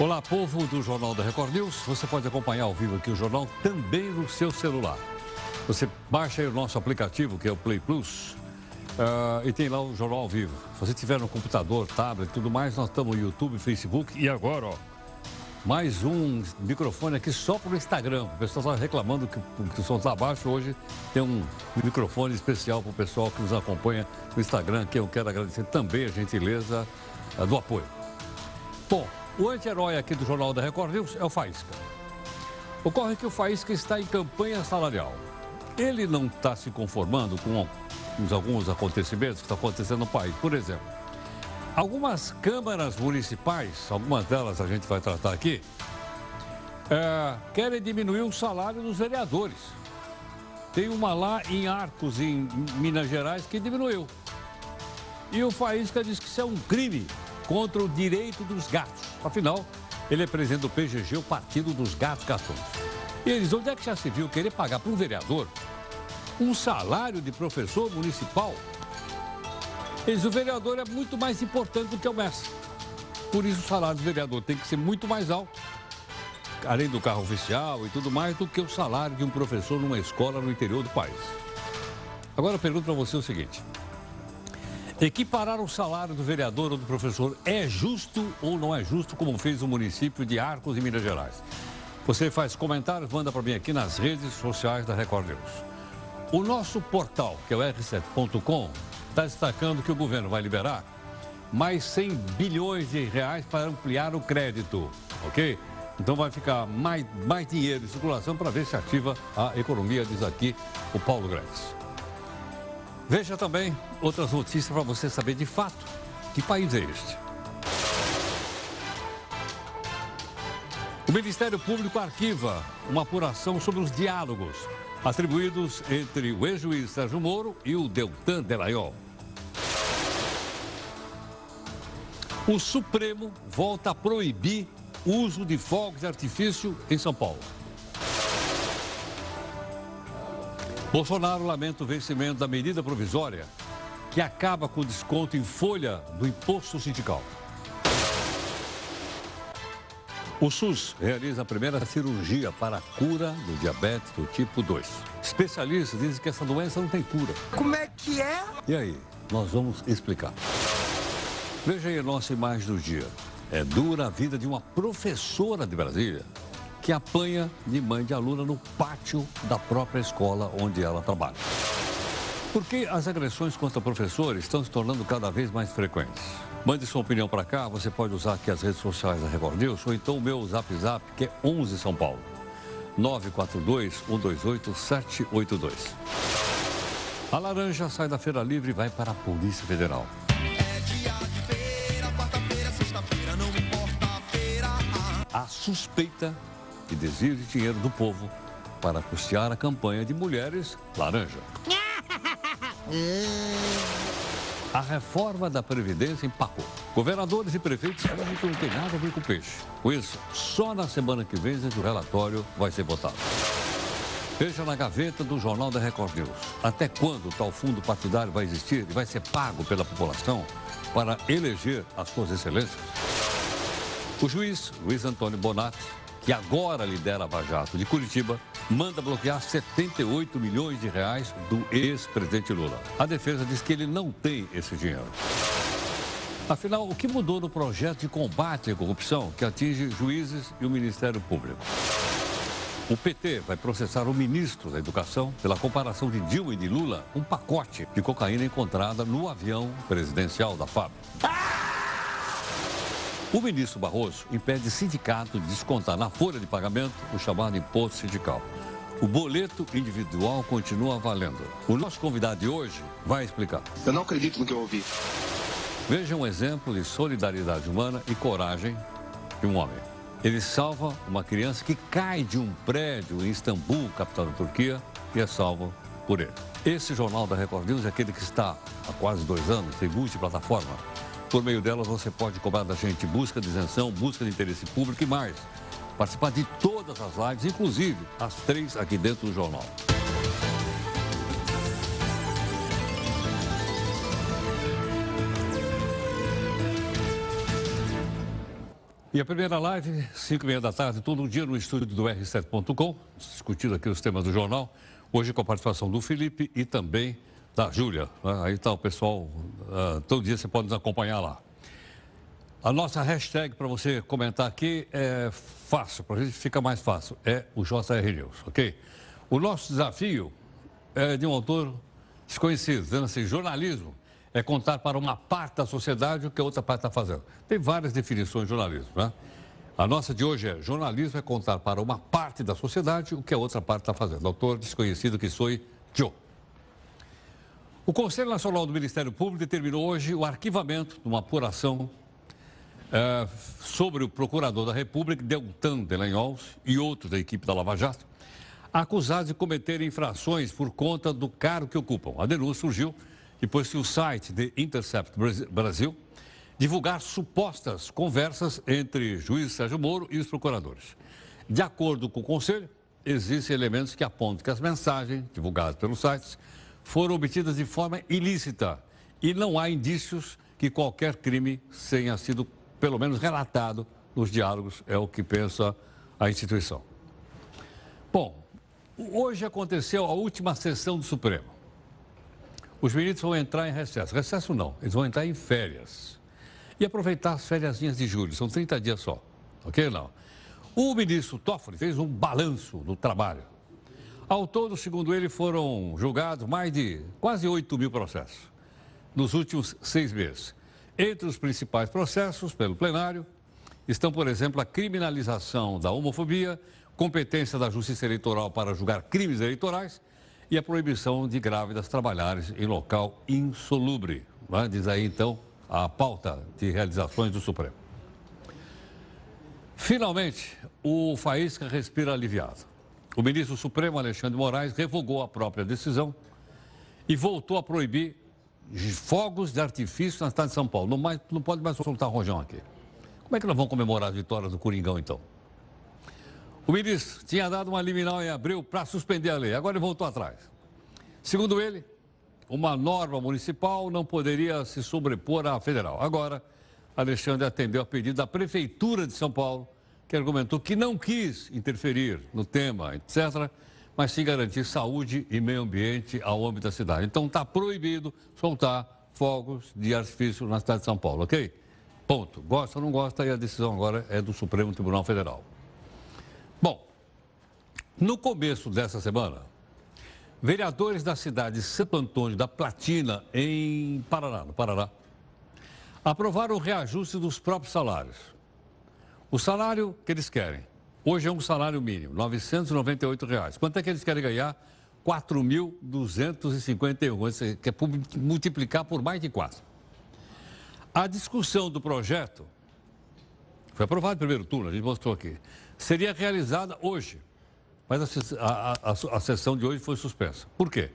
Olá, povo do Jornal da Record News. Você pode acompanhar ao vivo aqui o jornal também no seu celular. Você baixa aí o nosso aplicativo, que é o Play Plus, uh, e tem lá o jornal ao vivo. Se você tiver no computador, tablet e tudo mais, nós estamos no YouTube, Facebook e agora, ó, mais um microfone aqui só para o Instagram. O pessoal está reclamando que, que o som está baixo. Hoje tem um microfone especial para o pessoal que nos acompanha no Instagram, que eu quero agradecer também a gentileza uh, do apoio. Bom, o anti-herói aqui do Jornal da Record News é o Faísca. Ocorre que o Faísca está em campanha salarial. Ele não está se conformando com alguns acontecimentos que estão acontecendo no país. Por exemplo, algumas câmaras municipais, algumas delas a gente vai tratar aqui, é, querem diminuir o salário dos vereadores. Tem uma lá em Arcos, em Minas Gerais, que diminuiu. E o Faísca diz que isso é um crime contra o direito dos gatos. Afinal, ele é presidente do PGG, o Partido dos Gatos Gatões. E eles, onde é que já se viu querer pagar para um vereador um salário de professor municipal? Eles, o vereador é muito mais importante do que o mestre. Por isso o salário do vereador tem que ser muito mais alto, além do carro oficial e tudo mais, do que o salário de um professor numa escola no interior do país. Agora eu pergunto para você o seguinte. Equiparar o salário do vereador ou do professor é justo ou não é justo, como fez o município de Arcos, em Minas Gerais? Você faz comentários, manda para mim aqui nas redes sociais da Record News. O nosso portal, que é o r7.com, está destacando que o governo vai liberar mais 100 bilhões de reais para ampliar o crédito, ok? Então vai ficar mais, mais dinheiro em circulação para ver se ativa a economia, diz aqui o Paulo Grandes. Veja também outras notícias para você saber de fato que país é este. O Ministério Público arquiva uma apuração sobre os diálogos atribuídos entre o ex-juiz Sérgio Moro e o Deltan Delayol. O Supremo volta a proibir o uso de fogos de artifício em São Paulo. Bolsonaro lamenta o vencimento da medida provisória que acaba com o desconto em folha do imposto sindical. O SUS realiza a primeira cirurgia para a cura do diabetes do tipo 2. Especialistas dizem que essa doença não tem cura. Como é que é? E aí, nós vamos explicar. Veja aí a nossa imagem do dia. É dura a vida de uma professora de Brasília que apanha de mãe de aluna no pátio da própria escola onde ela trabalha. Por que as agressões contra professores estão se tornando cada vez mais frequentes? Mande sua opinião para cá, você pode usar aqui as redes sociais da Record News ou então o meu Zap Zap, que é 11 São Paulo. 942-128-782. A laranja sai da Feira Livre e vai para a Polícia Federal. A suspeita que desvio de dinheiro do povo para custear a campanha de Mulheres Laranja. A reforma da Previdência empacou. Governadores e prefeitos dizem que não tem nada a ver com o peixe. Com isso, só na semana que vem o relatório vai ser votado. Veja na gaveta do Jornal da Record News. Até quando tal fundo partidário vai existir e vai ser pago pela população para eleger as suas excelências? O juiz Luiz Antônio Bonatti que agora lidera a Vajato de Curitiba, manda bloquear 78 milhões de reais do ex-presidente Lula. A defesa diz que ele não tem esse dinheiro. Afinal, o que mudou no projeto de combate à corrupção que atinge juízes e o Ministério Público? O PT vai processar o ministro da Educação pela comparação de Dilma e de Lula um pacote de cocaína encontrada no avião presidencial da FAB. O ministro Barroso impede sindicato de descontar na folha de pagamento o chamado imposto sindical. O boleto individual continua valendo. O nosso convidado de hoje vai explicar. Eu não acredito no que eu ouvi. Veja um exemplo de solidariedade humana e coragem de um homem. Ele salva uma criança que cai de um prédio em Istambul, capital da Turquia, e é salvo por ele. Esse jornal da Record News é aquele que está há quase dois anos, tem multiplataforma. Por meio delas, você pode cobrar da gente busca de isenção, busca de interesse público e mais. Participar de todas as lives, inclusive as três aqui dentro do jornal. E a primeira live, 5 e meia da tarde, todo dia no estúdio do R7.com, discutindo aqui os temas do jornal. Hoje com a participação do Felipe e também da Júlia. Né? Aí está o pessoal, uh, todo dia você pode nos acompanhar lá. A nossa hashtag para você comentar aqui é fácil, para a gente fica mais fácil, é o JR News, ok? O nosso desafio é de um autor desconhecido, dizendo assim, jornalismo é contar para uma parte da sociedade o que a outra parte está fazendo. Tem várias definições de jornalismo, né? A nossa de hoje é jornalismo é contar para uma parte da sociedade o que a outra parte está fazendo. Autor desconhecido que sou eu. O Conselho Nacional do Ministério Público determinou hoje o arquivamento de uma apuração é, sobre o procurador da República, Deltan Delanhols, e outros da equipe da Lava Jato, acusados de cometerem infrações por conta do cargo que ocupam. A denúncia surgiu depois que o site The Intercept Brasil divulgar supostas conversas entre juiz Sérgio Moro e os procuradores. De acordo com o Conselho, existem elementos que apontam que as mensagens divulgadas pelos sites foram obtidas de forma ilícita e não há indícios que qualquer crime tenha sido, pelo menos, relatado nos diálogos, é o que pensa a instituição. Bom, hoje aconteceu a última sessão do Supremo. Os ministros vão entrar em recesso. Recesso não, eles vão entrar em férias. E aproveitar as férias de julho, são 30 dias só. Ok? Não. O ministro Toffoli fez um balanço do trabalho. Ao todo, segundo ele, foram julgados mais de quase 8 mil processos nos últimos seis meses. Entre os principais processos pelo plenário estão, por exemplo, a criminalização da homofobia, competência da Justiça Eleitoral para julgar crimes eleitorais e a proibição de grávidas trabalharem em local insolubre. Né? Diz aí, então, a pauta de realizações do Supremo. Finalmente, o Faísca respira aliviado. O ministro Supremo, Alexandre Moraes, revogou a própria decisão e voltou a proibir fogos de artifício na cidade de São Paulo. Não, mais, não pode mais soltar rojão aqui. Como é que nós vamos comemorar as vitórias do Coringão, então? O ministro tinha dado uma liminar em abril para suspender a lei, agora ele voltou atrás. Segundo ele, uma norma municipal não poderia se sobrepor à federal. Agora, Alexandre atendeu a pedido da Prefeitura de São Paulo, que argumentou que não quis interferir no tema, etc., mas sim garantir saúde e meio ambiente ao âmbito da cidade. Então está proibido soltar fogos de artifício na cidade de São Paulo, ok? Ponto. Gosta ou não gosta, e a decisão agora é do Supremo Tribunal Federal. Bom, no começo dessa semana, vereadores da cidade de Santo Antônio da Platina, em Paraná, no Paraná, aprovaram o reajuste dos próprios salários. O salário que eles querem, hoje é um salário mínimo, 998 reais. Quanto é que eles querem ganhar? 4.251, que é multiplicar por mais de 4. A discussão do projeto foi aprovado no primeiro turno, a gente mostrou aqui seria realizada hoje. Mas a, a, a, a sessão de hoje foi suspensa. Por quê?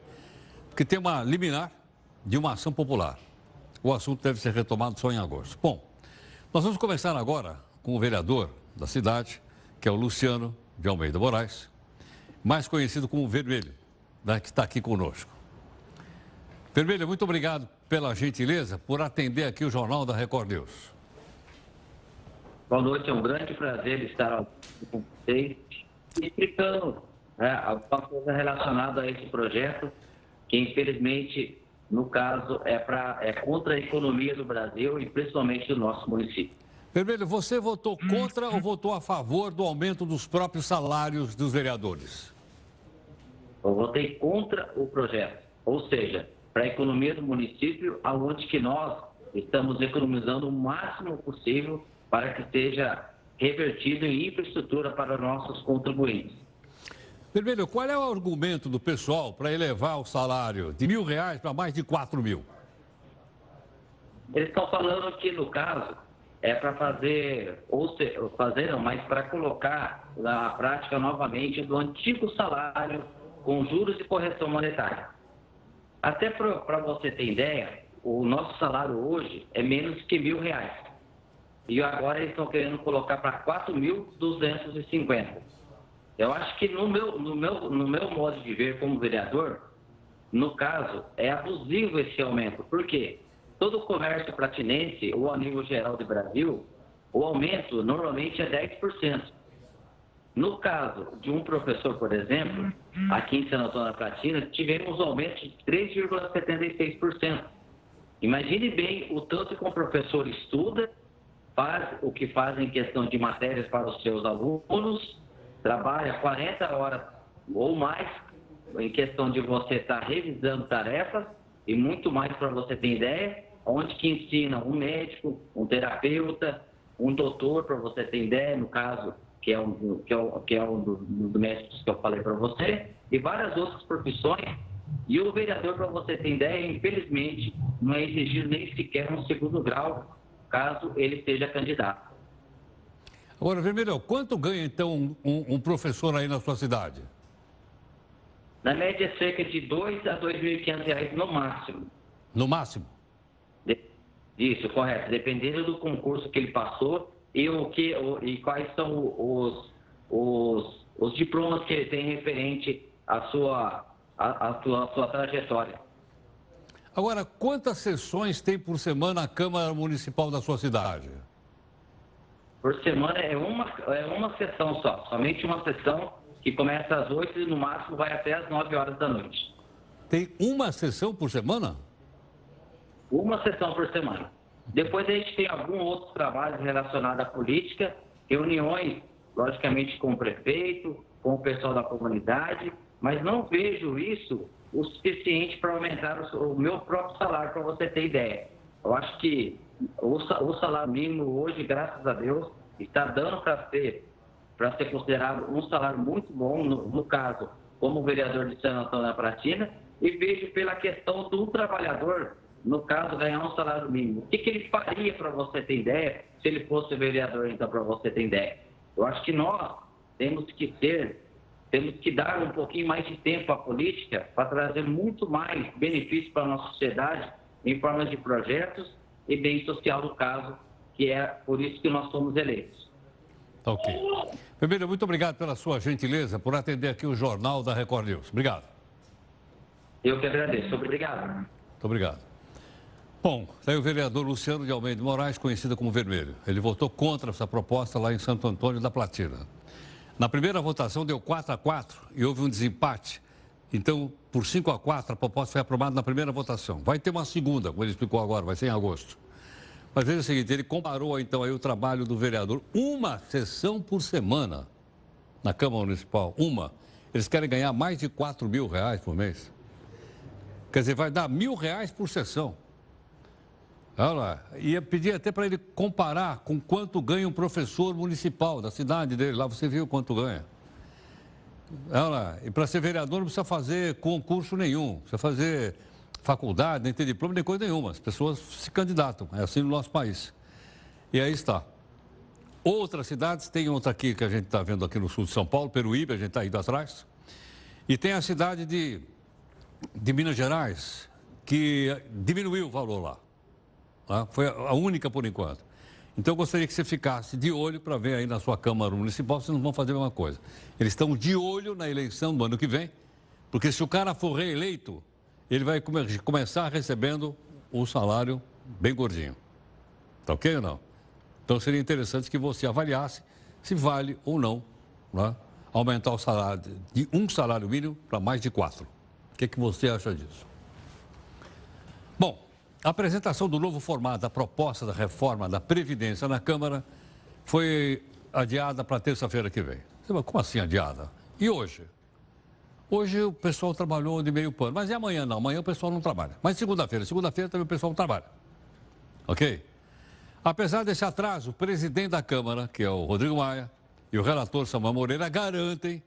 Porque tem uma liminar de uma ação popular. O assunto deve ser retomado só em agosto. Bom, nós vamos começar agora com o vereador da cidade, que é o Luciano de Almeida Moraes, mais conhecido como Vermelho, né, que está aqui conosco. Vermelho, muito obrigado pela gentileza por atender aqui o Jornal da Record News. Boa noite, é um grande prazer estar com vocês explicando né, alguma coisa relacionada a esse projeto, que infelizmente, no caso, é, pra, é contra a economia do Brasil e principalmente do nosso município. Vermelho, você votou contra ou votou a favor do aumento dos próprios salários dos vereadores? Eu votei contra o projeto, ou seja, para a economia do município, aonde que nós estamos economizando o máximo possível para que seja revertido em infraestrutura para nossos contribuintes. Vermelho, qual é o argumento do pessoal para elevar o salário de mil reais para mais de quatro mil? Eles estão falando que, no caso, é para fazer, ou se, fazer não, mas para colocar na prática novamente do antigo salário com juros e correção monetária. Até para você ter ideia, o nosso salário hoje é menos que mil reais e agora eles estão querendo colocar para 4.250. Eu acho que no meu, no, meu, no meu modo de ver como vereador, no caso, é abusivo esse aumento. Por quê? Todo o comércio platinense, ou a nível geral do Brasil, o aumento normalmente é 10%. No caso de um professor, por exemplo, aqui em San Antônio da Platina, tivemos um aumento de 3,76%. Imagine bem o tanto que um professor estuda, faz o que faz em questão de matérias para os seus alunos, trabalha 40 horas ou mais em questão de você estar revisando tarefas e muito mais para você ter ideia, onde que ensina um médico, um terapeuta, um doutor, para você ter ideia, no caso, que é um, que é um, que é um dos, dos médicos que eu falei para você, e várias outras profissões. E o vereador, para você ter ideia, infelizmente, não é exigido nem sequer um segundo grau, caso ele seja candidato. Agora, Vermelho, quanto ganha então um, um professor aí na sua cidade? Na média, cerca de R$ 2 a R$ 2.500 no máximo. No máximo? Isso, correto. Dependendo do concurso que ele passou e, o que, o, e quais são os, os, os diplomas que ele tem referente à sua, à, à sua, à sua trajetória. Agora, quantas sessões tem por semana a Câmara Municipal da sua cidade? Por semana é uma, é uma sessão só, somente uma sessão que começa às 8 e no máximo vai até às 9 horas da noite. Tem uma sessão por semana? Uma sessão por semana. Depois a gente tem alguns outros trabalhos relacionados à política, reuniões, logicamente, com o prefeito, com o pessoal da comunidade, mas não vejo isso o suficiente para aumentar o, meu próprio salário, para você ter ideia. Eu acho que o, salário mínimo hoje, graças a Deus, está dando para ser para ser considerado um salário muito bom, no, no caso, como vereador de São Antônio da Pratina, e vejo pela questão do trabalhador, no caso, ganhar um salário mínimo. O que, que ele faria, para você ter ideia, se ele fosse vereador, então, para você ter ideia? Eu acho que nós temos que ter, temos que dar um pouquinho mais de tempo à política para trazer muito mais benefícios para a nossa sociedade em forma de projetos e bem social, no caso, que é por isso que nós somos eleitos. Tá ok. Vermelho, muito obrigado pela sua gentileza por atender aqui o Jornal da Record News. Obrigado. Eu que agradeço. Obrigado. Muito obrigado. Bom, daí o vereador Luciano de Almeida Moraes, conhecido como Vermelho. Ele votou contra essa proposta lá em Santo Antônio da Platina. Na primeira votação deu 4 a 4 e houve um desempate. Então, por 5 a 4, a proposta foi aprovada na primeira votação. Vai ter uma segunda, como ele explicou agora, vai ser em agosto. Mas veja o seguinte, ele comparou então aí o trabalho do vereador, uma sessão por semana na Câmara Municipal, uma. Eles querem ganhar mais de 4 mil reais por mês. Quer dizer, vai dar mil reais por sessão. Olha lá, ia pedir até para ele comparar com quanto ganha um professor municipal da cidade dele. Lá você viu quanto ganha. Olha lá, e para ser vereador não precisa fazer concurso nenhum, precisa fazer faculdade, nem ter diploma, nem coisa nenhuma. As pessoas se candidatam, é assim no nosso país. E aí está. Outras cidades, tem outra aqui que a gente está vendo aqui no sul de São Paulo, Peruíbe, a gente está indo atrás. E tem a cidade de, de Minas Gerais, que diminuiu o valor lá. Tá? Foi a única por enquanto. Então eu gostaria que você ficasse de olho para ver aí na sua Câmara Municipal se não vão fazer a mesma coisa. Eles estão de olho na eleição do ano que vem, porque se o cara for reeleito, ele vai come começar recebendo um salário bem gordinho. Tá ok ou não? Então seria interessante que você avaliasse se vale ou não né, aumentar o salário de um salário mínimo para mais de quatro. O que, que você acha disso? Bom, a apresentação do novo formato da proposta da reforma da Previdência na Câmara foi adiada para terça-feira que vem. Como assim adiada? E hoje? Hoje o pessoal trabalhou de meio pano, mas e amanhã não? Amanhã o pessoal não trabalha. Mas segunda-feira, segunda-feira também o pessoal não trabalha. Ok? Apesar desse atraso, o presidente da Câmara, que é o Rodrigo Maia, e o relator Samuel Moreira garantem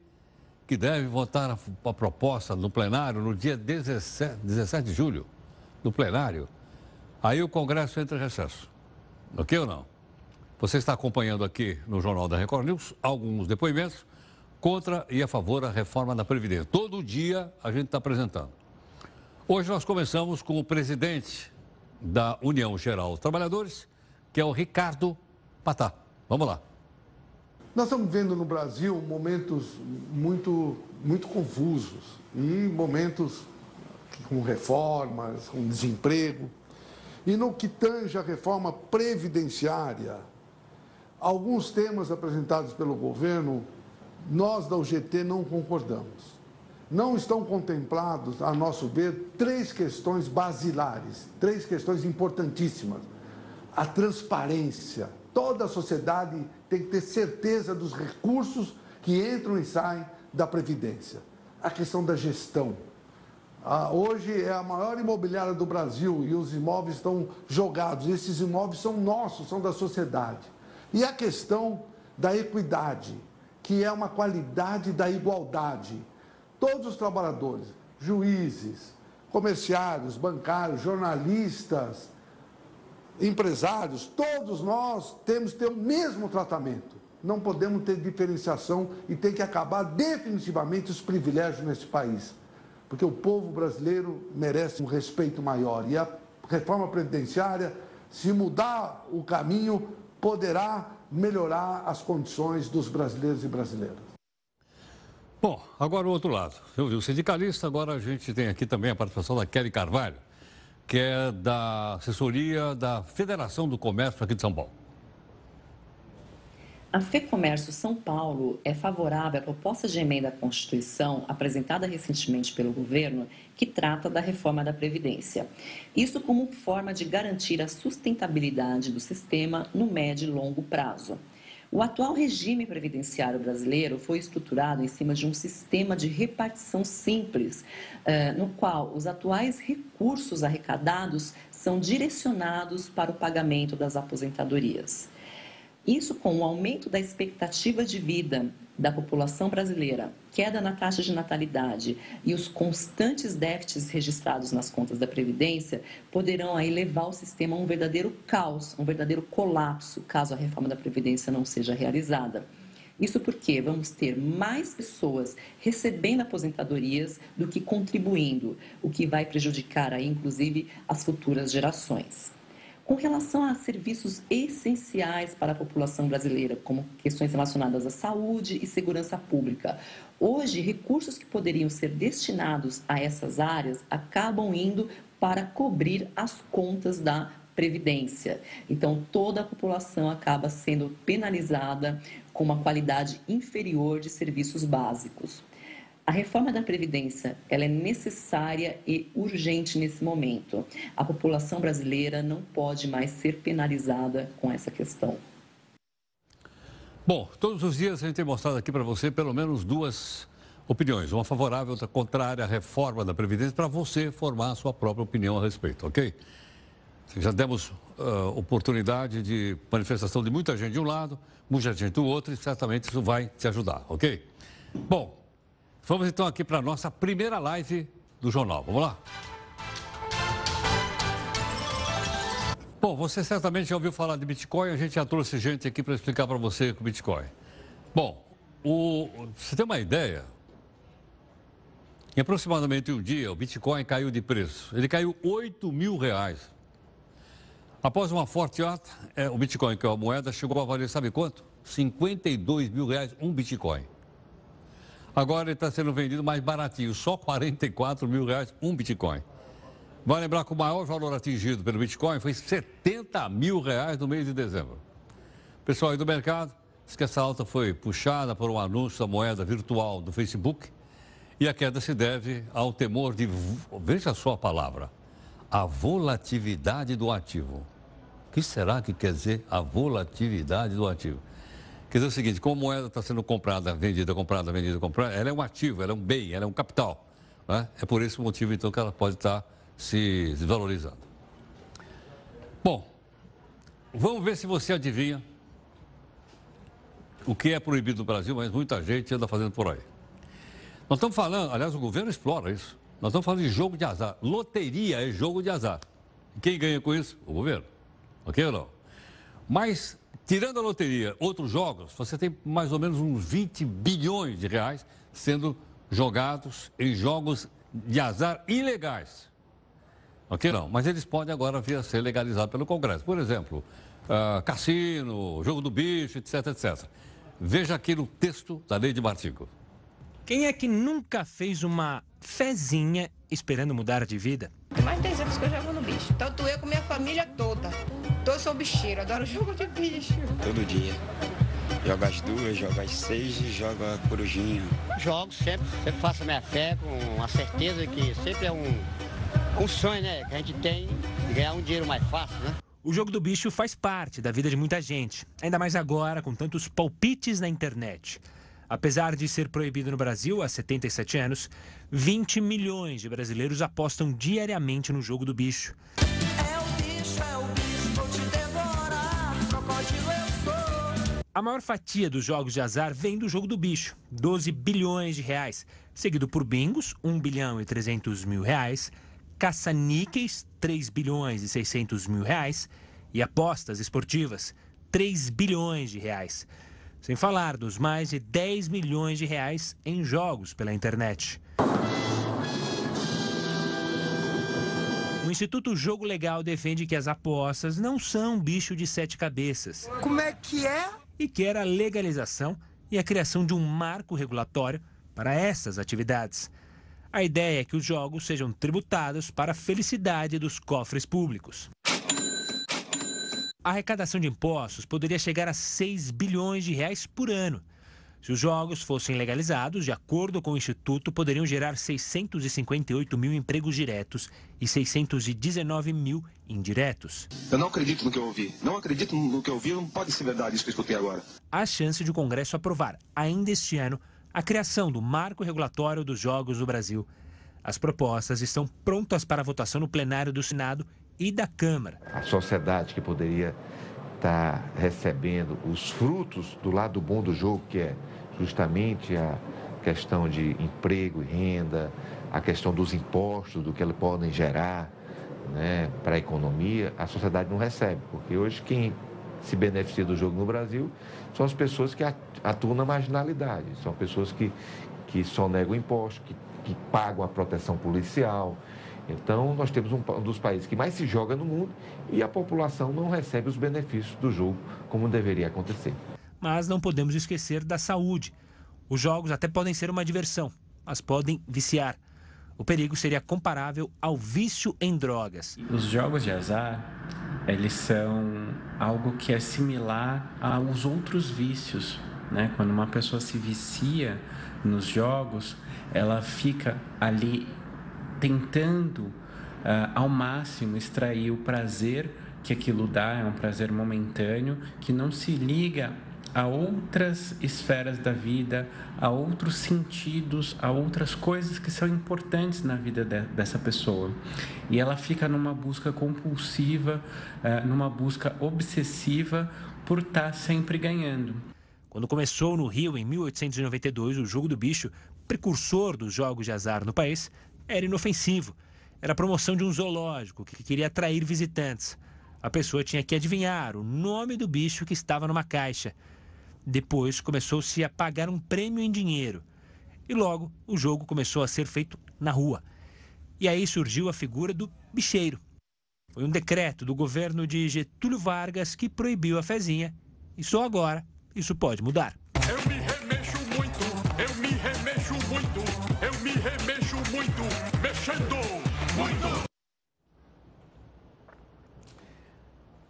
que deve votar a, a proposta no plenário no dia 17, 17 de julho, no plenário. Aí o Congresso entra em recesso. Ok ou não? Você está acompanhando aqui no Jornal da Record News alguns depoimentos contra e a favor da reforma da Previdência. Todo dia a gente está apresentando. Hoje nós começamos com o presidente da União Geral dos Trabalhadores, que é o Ricardo Patá. Vamos lá. Nós estamos vendo no Brasil momentos muito, muito confusos e momentos com reformas, com desemprego. E no que tange a reforma previdenciária, alguns temas apresentados pelo governo, nós da UGT não concordamos. Não estão contemplados, a nosso ver, três questões basilares, três questões importantíssimas. A transparência. Toda a sociedade tem que ter certeza dos recursos que entram e saem da Previdência. A questão da gestão. Ah, hoje é a maior imobiliária do Brasil e os imóveis estão jogados. Esses imóveis são nossos, são da sociedade. E a questão da equidade, que é uma qualidade da igualdade. Todos os trabalhadores, juízes, comerciários, bancários, jornalistas, empresários, todos nós temos que ter o mesmo tratamento. Não podemos ter diferenciação e tem que acabar definitivamente os privilégios nesse país. Porque o povo brasileiro merece um respeito maior. E a reforma previdenciária, se mudar o caminho, poderá melhorar as condições dos brasileiros e brasileiras. Bom, agora o outro lado. Eu vi o sindicalista, agora a gente tem aqui também a participação da Kelly Carvalho, que é da assessoria da Federação do Comércio aqui de São Paulo. A FEComércio São Paulo é favorável à proposta de emenda à Constituição apresentada recentemente pelo governo, que trata da reforma da Previdência. Isso como forma de garantir a sustentabilidade do sistema no médio e longo prazo. O atual regime previdenciário brasileiro foi estruturado em cima de um sistema de repartição simples, eh, no qual os atuais recursos arrecadados são direcionados para o pagamento das aposentadorias. Isso com o aumento da expectativa de vida da população brasileira, queda na taxa de natalidade e os constantes déficits registrados nas contas da Previdência poderão aí levar o sistema a um verdadeiro caos, um verdadeiro colapso, caso a reforma da Previdência não seja realizada. Isso porque vamos ter mais pessoas recebendo aposentadorias do que contribuindo, o que vai prejudicar aí, inclusive, as futuras gerações. Com relação a serviços essenciais para a população brasileira, como questões relacionadas à saúde e segurança pública, hoje recursos que poderiam ser destinados a essas áreas acabam indo para cobrir as contas da Previdência. Então, toda a população acaba sendo penalizada com uma qualidade inferior de serviços básicos. A reforma da Previdência ela é necessária e urgente nesse momento. A população brasileira não pode mais ser penalizada com essa questão. Bom, todos os dias a gente tem mostrado aqui para você pelo menos duas opiniões, uma favorável, outra contrária à reforma da Previdência, para você formar a sua própria opinião a respeito, ok? Já demos uh, oportunidade de manifestação de muita gente de um lado, muita gente do outro, e certamente isso vai te ajudar, ok? Bom, Vamos então aqui para a nossa primeira live do jornal. Vamos lá? Bom, você certamente já ouviu falar de Bitcoin, a gente já trouxe gente aqui para explicar para você o Bitcoin. Bom, o, você tem uma ideia? Em aproximadamente um dia, o Bitcoin caiu de preço. Ele caiu 8 mil reais. Após uma forte alta, é, o Bitcoin, que é a moeda, chegou a valer, sabe quanto? 52 mil reais um Bitcoin. Agora ele está sendo vendido mais baratinho, só 44 mil reais um Bitcoin. Vai lembrar que o maior valor atingido pelo Bitcoin foi 70 mil reais no mês de dezembro. Pessoal aí do mercado diz que essa alta foi puxada por um anúncio da moeda virtual do Facebook e a queda se deve ao temor de, veja só a palavra, a volatilidade do ativo. O que será que quer dizer a volatilidade do ativo? Quer dizer o seguinte, como a moeda está sendo comprada, vendida, comprada, vendida, comprada, ela é um ativo, ela é um bem, ela é um capital. Né? É por esse motivo, então, que ela pode estar se desvalorizando. Bom, vamos ver se você adivinha o que é proibido no Brasil, mas muita gente anda fazendo por aí. Nós estamos falando, aliás, o governo explora isso. Nós estamos falando de jogo de azar. Loteria é jogo de azar. Quem ganha com isso? O governo. Ok ou não? Mas Tirando a loteria, outros jogos, você tem mais ou menos uns 20 bilhões de reais sendo jogados em jogos de azar ilegais. Ok? Não, mas eles podem agora vir a ser legalizados pelo Congresso. Por exemplo, uh, cassino, jogo do bicho, etc, etc. Veja aqui no texto da lei de Martigo. Quem é que nunca fez uma fezinha esperando mudar de vida? Tem mais de 10 anos que eu jogo no bicho. Tanto eu com minha família toda. Todos sou bicheiro, adoro jogo de bicho. Todo dia. Jogo as duas, jogo as seis e jogo a corujinha. Jogo sempre, sempre faço a minha fé com a certeza que sempre é um, um sonho, né? Que a gente tem de ganhar um dinheiro mais fácil, né? O jogo do bicho faz parte da vida de muita gente, ainda mais agora com tantos palpites na internet. Apesar de ser proibido no Brasil há 77 anos, 20 milhões de brasileiros apostam diariamente no jogo do bicho. É o bicho, é. A maior fatia dos jogos de azar vem do jogo do bicho, 12 bilhões de reais, seguido por bingos, 1 bilhão e 300 mil reais, caça-níqueis, 3 bilhões e 600 mil reais, e apostas esportivas, 3 bilhões de reais. Sem falar dos mais de 10 milhões de reais em jogos pela internet. O Instituto Jogo Legal defende que as apostas não são bicho de sete cabeças. Como é que é? E quer a legalização e a criação de um marco regulatório para essas atividades. A ideia é que os jogos sejam tributados para a felicidade dos cofres públicos. A arrecadação de impostos poderia chegar a 6 bilhões de reais por ano. Se os jogos fossem legalizados, de acordo com o Instituto, poderiam gerar 658 mil empregos diretos e 619 mil indiretos. Eu não acredito no que eu ouvi. Não acredito no que eu ouvi. Não pode ser verdade isso que eu escutei agora. Há chance de o Congresso aprovar, ainda este ano, a criação do marco regulatório dos Jogos do Brasil. As propostas estão prontas para votação no plenário do Senado e da Câmara. A sociedade que poderia estar recebendo os frutos do lado bom do jogo, que é justamente a questão de emprego e renda, a questão dos impostos, do que eles podem gerar né, para a economia, a sociedade não recebe, porque hoje quem se beneficia do jogo no Brasil são as pessoas que atuam na marginalidade, são pessoas que, que só negam impostos, que, que pagam a proteção policial, então, nós temos um, um, dos países que mais se joga no mundo e a população não recebe os benefícios do jogo como deveria acontecer. Mas não podemos esquecer da saúde. Os jogos até podem ser uma diversão, mas podem viciar. O perigo seria comparável ao vício em drogas. Os jogos de azar, eles são algo que é similar aos outros vícios. Né? Quando uma pessoa se vicia nos jogos, ela fica ali tentando uh, ao máximo extrair o prazer que aquilo dá, é um prazer momentâneo, que não se liga a outras esferas da vida, a outros sentidos, a outras coisas que são importantes na vida de, dessa pessoa. E ela fica numa busca compulsiva, uh, numa busca obsessiva por estar tá sempre ganhando. Quando começou no Rio em 1892, o jogo do bicho, precursor dos jogos de azar no país, era inofensivo. Era a promoção de um zoológico que queria atrair visitantes. A pessoa tinha que adivinhar o nome do bicho que estava numa caixa. Depois começou-se a pagar um prêmio em dinheiro. E logo o jogo começou a ser feito na rua. E aí surgiu a figura do bicheiro. Foi um decreto do governo de Getúlio Vargas que proibiu a fezinha. E só agora isso pode mudar.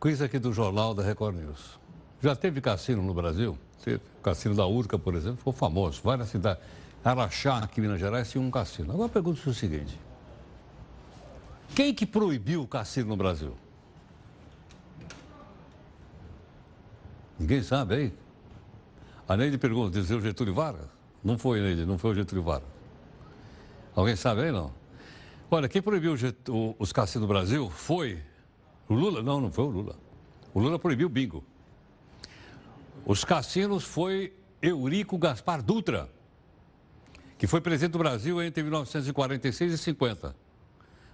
Quiz aqui do Jornal da Record News. Já teve cassino no Brasil? Teve. O cassino da Urca, por exemplo, ficou famoso. Várias cidades. Araxá, aqui em Minas Gerais, tinha um cassino. Agora pergunto o seguinte. Quem que proibiu o cassino no Brasil? Ninguém sabe aí? A Neide pergunta, dizer o Getúlio Vargas? Não foi, Neide, não foi o Getúlio Vargas. Alguém sabe aí, não? Olha, quem proibiu os cassinos no Brasil foi o Lula. Não, não foi o Lula. O Lula proibiu o bingo. Os cassinos foi Eurico Gaspar Dutra, que foi presidente do Brasil entre 1946 e 50.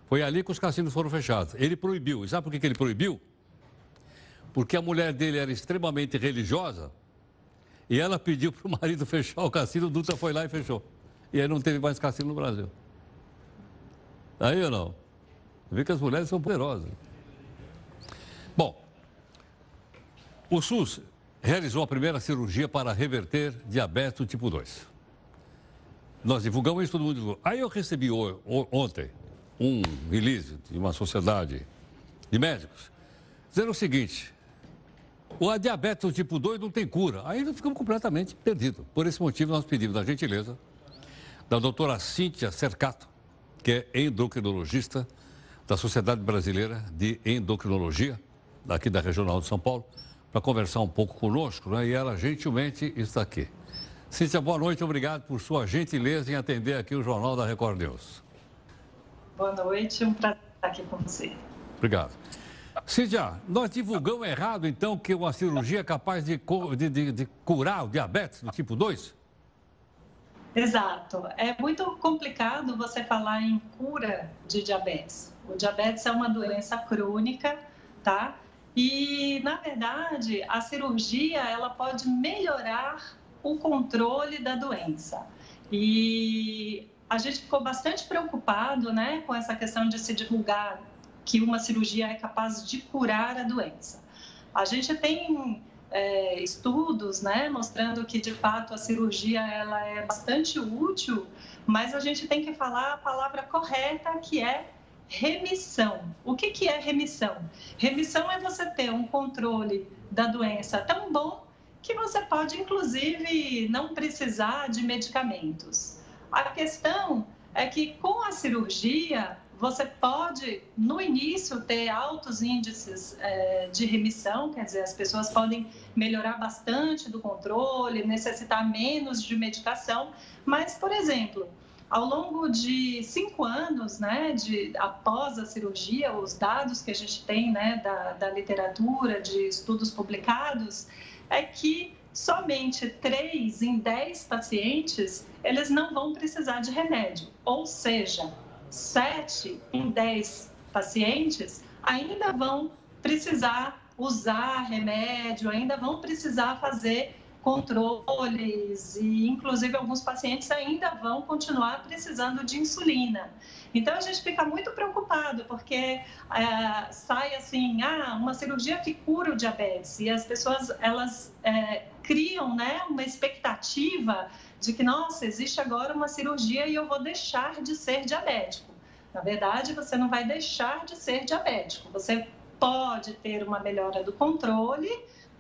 Foi ali que os cassinos foram fechados. Ele proibiu. E sabe por que ele proibiu? Porque a mulher dele era extremamente religiosa e ela pediu para o marido fechar o cassino, o Dutra foi lá e fechou. E aí não teve mais cassino no Brasil. Aí ou não? Vê que as mulheres são poderosas. Bom, o SUS realizou a primeira cirurgia para reverter diabetes tipo 2. nós divulgamos isso, todo mundo divulgou. Aí eu recebi ontem um release de uma sociedade de médicos dizendo o seguinte: o diabetes tipo 2 não tem cura. Aí nós ficamos completamente perdidos. Por esse motivo, nós pedimos a gentileza da doutora Cíntia Cercato, que é endocrinologista da Sociedade Brasileira de Endocrinologia, daqui da Regional de São Paulo, para conversar um pouco conosco, né? e ela gentilmente está aqui. Cíntia, boa noite, obrigado por sua gentileza em atender aqui o Jornal da Record News. Boa noite, um prazer estar aqui com você. Obrigado. Cíntia, nós divulgamos errado, então, que uma cirurgia é capaz de, de, de, de curar o diabetes do tipo 2? Exato. É muito complicado você falar em cura de diabetes. O diabetes é uma doença crônica, tá? E, na verdade, a cirurgia, ela pode melhorar o controle da doença. E a gente ficou bastante preocupado, né, com essa questão de se divulgar que uma cirurgia é capaz de curar a doença. A gente tem é, estudos, né, mostrando que de fato a cirurgia ela é bastante útil, mas a gente tem que falar a palavra correta que é remissão. O que, que é remissão? Remissão é você ter um controle da doença tão bom que você pode, inclusive, não precisar de medicamentos. A questão é que com a cirurgia você pode, no início, ter altos índices é, de remissão, quer dizer, as pessoas podem melhorar bastante do controle, necessitar menos de medicação, mas, por exemplo, ao longo de cinco anos, né, de, após a cirurgia, os dados que a gente tem né, da, da literatura, de estudos publicados, é que somente 3 em 10 pacientes, eles não vão precisar de remédio. Ou seja, 7 em 10 pacientes ainda vão precisar usar remédio, ainda vão precisar fazer controles e, inclusive, alguns pacientes ainda vão continuar precisando de insulina. Então, a gente fica muito preocupado, porque é, sai assim, ah, uma cirurgia que cura o diabetes, e as pessoas, elas é, criam né, uma expectativa de que, nossa, existe agora uma cirurgia e eu vou deixar de ser diabético. Na verdade, você não vai deixar de ser diabético. Você pode ter uma melhora do controle,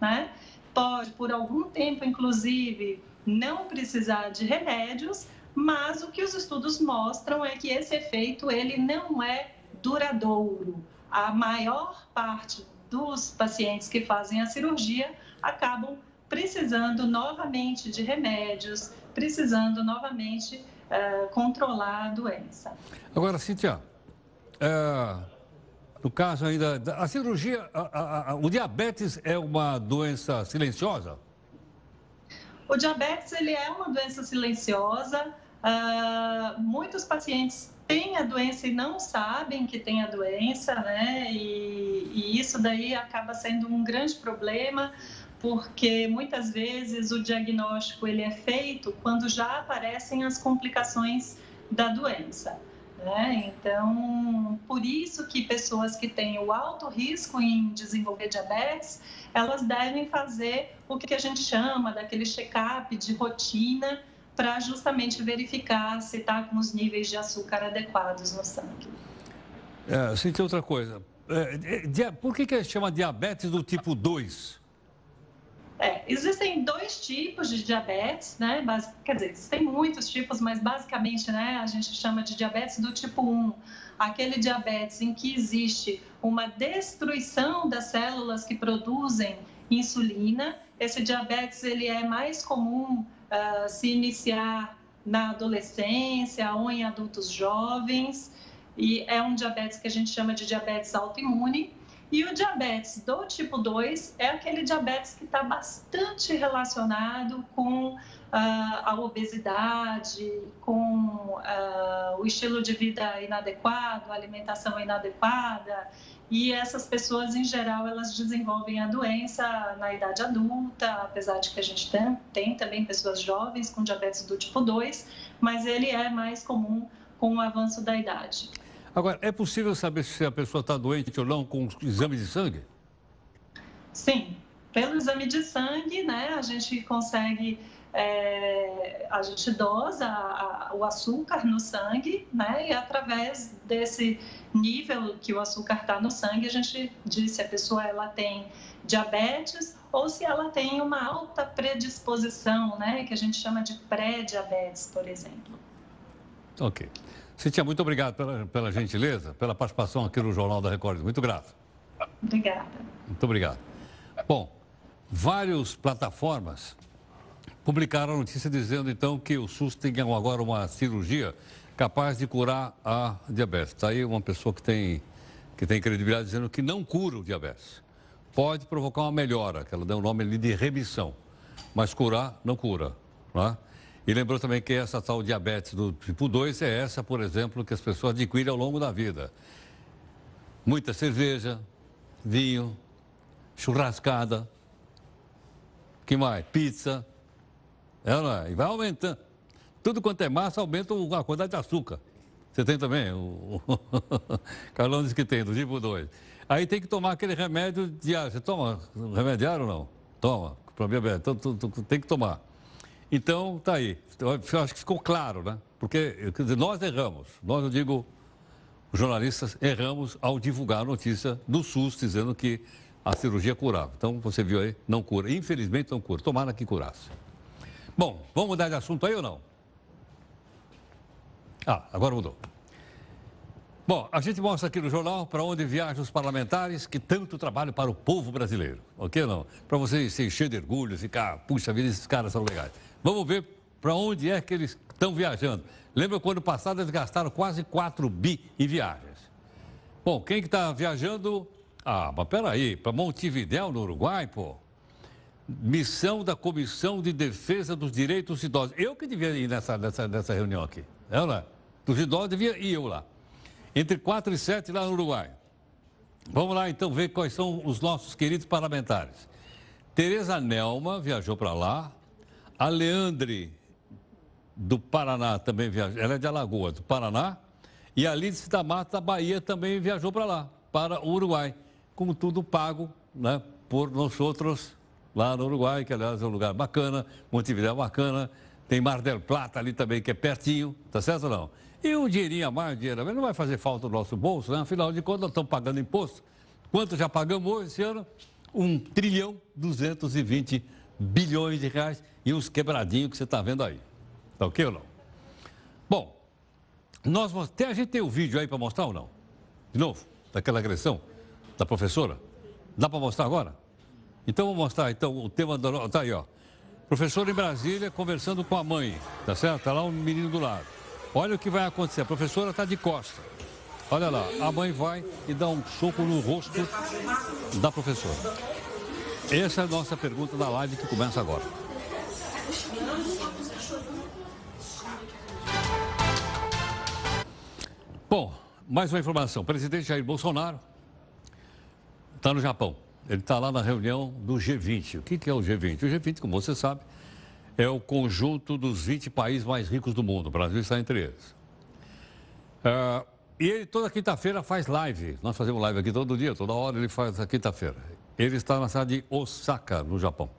né? Pode, por algum tempo, inclusive, não precisar de remédios, mas o que os estudos mostram é que esse efeito ele não é duradouro. A maior parte dos pacientes que fazem a cirurgia acabam precisando novamente de remédios, precisando novamente uh, controlar a doença. Agora, Cíntia, uh, no caso ainda, a cirurgia, a, a, o diabetes é uma doença silenciosa? O diabetes ele é uma doença silenciosa. Uh, muitos pacientes têm a doença e não sabem que têm a doença, né? E, e isso daí acaba sendo um grande problema porque muitas vezes o diagnóstico ele é feito quando já aparecem as complicações da doença. Né? Então, por isso que pessoas que têm o alto risco em desenvolver diabetes, elas devem fazer o que a gente chama daquele check-up de rotina para justamente verificar se está com os níveis de açúcar adequados no sangue. É, senti outra coisa. É, por que, que chama diabetes do tipo 2? É, existem dois tipos de diabetes, né? Bas... Quer dizer, existem muitos tipos, mas basicamente, né, a gente chama de diabetes do tipo 1, aquele diabetes em que existe uma destruição das células que produzem insulina. Esse diabetes ele é mais comum uh, se iniciar na adolescência ou em adultos jovens e é um diabetes que a gente chama de diabetes autoimune. E o diabetes do tipo 2 é aquele diabetes que está bastante relacionado com uh, a obesidade, com uh, o estilo de vida inadequado, a alimentação inadequada. E essas pessoas, em geral, elas desenvolvem a doença na idade adulta, apesar de que a gente tem, tem também pessoas jovens com diabetes do tipo 2, mas ele é mais comum com o avanço da idade. Agora, é possível saber se a pessoa está doente ou não com exame de sangue? Sim, pelo exame de sangue, né, a gente consegue é, a gente dosa a, a, o açúcar no sangue, né? E através desse nível que o açúcar está no sangue, a gente diz se a pessoa ela tem diabetes ou se ela tem uma alta predisposição, né? Que a gente chama de pré-diabetes, por exemplo. Ok. Cintia, muito obrigado pela, pela gentileza, pela participação aqui no Jornal da Record. Muito grato. Obrigada. Muito obrigado. Bom, várias plataformas publicaram a notícia dizendo então que o SUS tem agora uma cirurgia capaz de curar a diabetes. Está aí uma pessoa que tem, que tem credibilidade dizendo que não cura o diabetes. Pode provocar uma melhora, que ela deu o nome ali de remissão, mas curar não cura. Não é? E lembrou também que essa tal diabetes do tipo 2 é essa, por exemplo, que as pessoas adquirem ao longo da vida. Muita cerveja, vinho, churrascada, que mais? Pizza, é, E vai aumentando. Tudo quanto é massa aumenta a quantidade de açúcar. Você tem também? O, Carlão disse que tem, do tipo 2. Aí tem que tomar aquele remédio diário. Você toma remédio diário ou não? Toma, para diabetes. Então, tu, tu, tem que tomar. Então, tá aí. Eu acho que ficou claro, né? Porque dizer, nós erramos. Nós, eu digo, jornalistas erramos ao divulgar a notícia do SUS dizendo que a cirurgia curava. Então, você viu aí, não cura. Infelizmente, não cura. Tomara que curasse. Bom, vamos mudar de assunto aí ou não? Ah, agora mudou. Bom, a gente mostra aqui no jornal para onde viajam os parlamentares que tanto trabalham para o povo brasileiro, ok ou não? Para vocês se encher de orgulho, ficar, puxa vida, esses caras são legais. Vamos ver para onde é que eles estão viajando. Lembra quando passado eles gastaram quase 4 bi em viagens. Bom, quem que está viajando? Ah, mas peraí, para Montevidéu, no Uruguai, pô missão da Comissão de Defesa dos Direitos dos Idosos. Eu que devia ir nessa, nessa, nessa reunião aqui. É ou não é? Dos idosos devia ir eu lá. Entre 4 e 7 lá no Uruguai. Vamos lá então ver quais são os nossos queridos parlamentares. Tereza Nelma viajou para lá. A Leandre do Paraná também viajou. Ela é de Alagoas, do Paraná. E a Lídice da Mata, da Bahia, também viajou para lá, para o Uruguai. Como tudo pago né, por nós outros lá no Uruguai, que aliás é um lugar bacana, Montevideo é bacana, tem Mar del Plata ali também, que é pertinho, tá certo ou não? E um dinheirinho a mais, um dinheiro a menos, não vai fazer falta no nosso bolso, né? Afinal de contas, nós estamos pagando imposto. Quanto já pagamos hoje, esse ano? Um trilhão 220 bilhões de reais e uns quebradinhos que você está vendo aí. Tá ok ou não? Bom, nós, até a gente tem o vídeo aí para mostrar ou não? De novo, daquela agressão da professora. Dá para mostrar agora? Então, vou mostrar então, o tema da... Tá aí, ó. Professor em Brasília conversando com a mãe, tá certo? Tá lá um menino do lado. Olha o que vai acontecer. A professora está de costa. Olha lá, a mãe vai e dá um soco no rosto da professora. Essa é a nossa pergunta da live que começa agora. Bom, mais uma informação. O presidente Jair Bolsonaro está no Japão. Ele está lá na reunião do G20. O que, que é o G20? O G20, como você sabe, é o conjunto dos 20 países mais ricos do mundo. O Brasil está entre eles. Uh, e ele toda quinta-feira faz live. Nós fazemos live aqui todo dia, toda hora ele faz a quinta-feira. Ele está na cidade de Osaka, no Japão.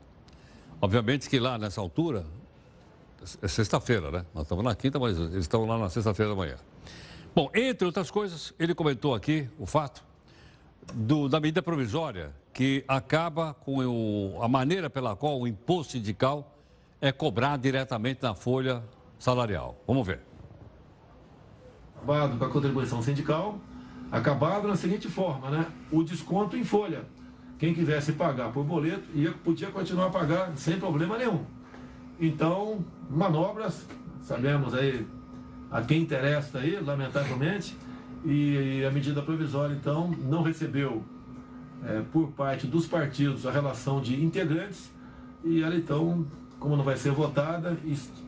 Obviamente que lá nessa altura, é sexta-feira, né? Nós estamos na quinta, mas eles estão lá na sexta-feira da manhã. Bom, entre outras coisas, ele comentou aqui o fato do, da medida provisória que acaba com o, a maneira pela qual o imposto sindical é cobrado diretamente na folha salarial. Vamos ver. Acabado com a contribuição sindical, acabado na seguinte forma, né? O desconto em folha. Quem quisesse pagar por boleto ia, podia continuar a pagar sem problema nenhum. Então, manobras, sabemos aí a quem interessa aí, lamentavelmente, e a medida provisória, então, não recebeu é, por parte dos partidos a relação de integrantes e ela então, como não vai ser votada,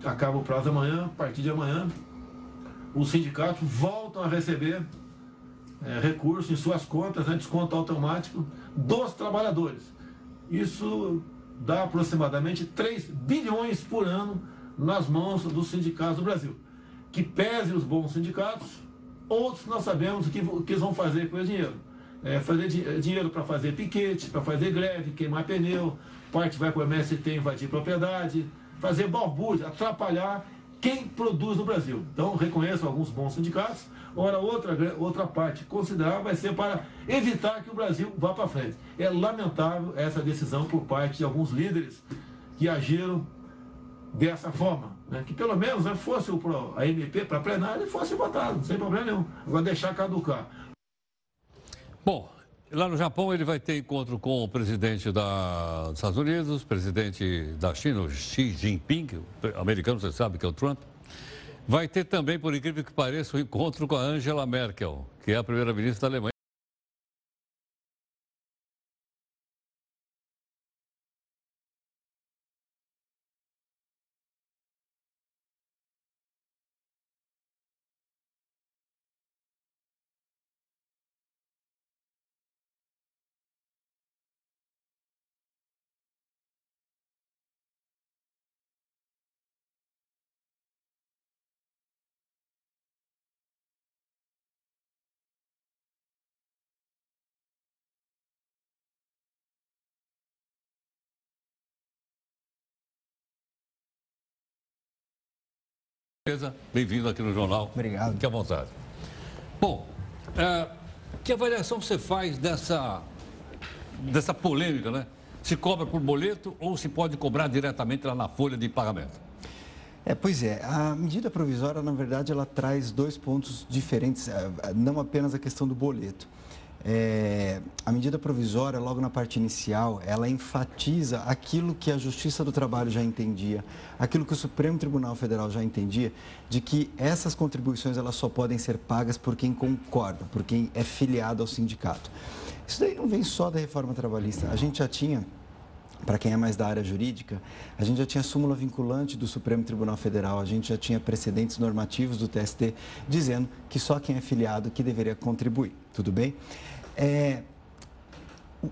acaba o prazo amanhã, a partir de amanhã, os sindicatos voltam a receber é, recursos em suas contas, né, desconto automático dos trabalhadores. Isso dá aproximadamente 3 bilhões por ano nas mãos dos sindicatos do Brasil. Que pese os bons sindicatos, outros nós sabemos o que, o que eles vão fazer com esse dinheiro é, fazer di dinheiro para fazer piquete, para fazer greve, queimar pneu, parte vai para o MST invadir propriedade, fazer balbúrdia, atrapalhar quem produz no Brasil. Então, reconheço alguns bons sindicatos, ora outra, outra parte considerável vai ser para evitar que o Brasil vá para frente. É lamentável essa decisão por parte de alguns líderes que agiram dessa forma, né? que pelo menos né, fosse o, a MP para plenário e fosse votado, sem problema nenhum. Agora deixar caducar. Bom, lá no Japão ele vai ter encontro com o presidente da, dos Estados Unidos, presidente da China, Xi Jinping, o americano, você sabe que é o Trump. Vai ter também, por incrível que pareça, o um encontro com a Angela Merkel, que é a primeira-ministra da Alemanha. Bem-vindo aqui no jornal. Obrigado. Fique à vontade. Bom, é, que avaliação você faz dessa, dessa polêmica, né? Se cobra por boleto ou se pode cobrar diretamente lá na folha de pagamento? É, pois é, a medida provisória, na verdade, ela traz dois pontos diferentes, é, não apenas a questão do boleto. É, a medida provisória, logo na parte inicial, ela enfatiza aquilo que a Justiça do Trabalho já entendia, aquilo que o Supremo Tribunal Federal já entendia, de que essas contribuições elas só podem ser pagas por quem concorda, por quem é filiado ao sindicato. Isso daí não vem só da reforma trabalhista. A gente já tinha para quem é mais da área jurídica, a gente já tinha súmula vinculante do Supremo Tribunal Federal, a gente já tinha precedentes normativos do TST dizendo que só quem é filiado que deveria contribuir. Tudo bem? É,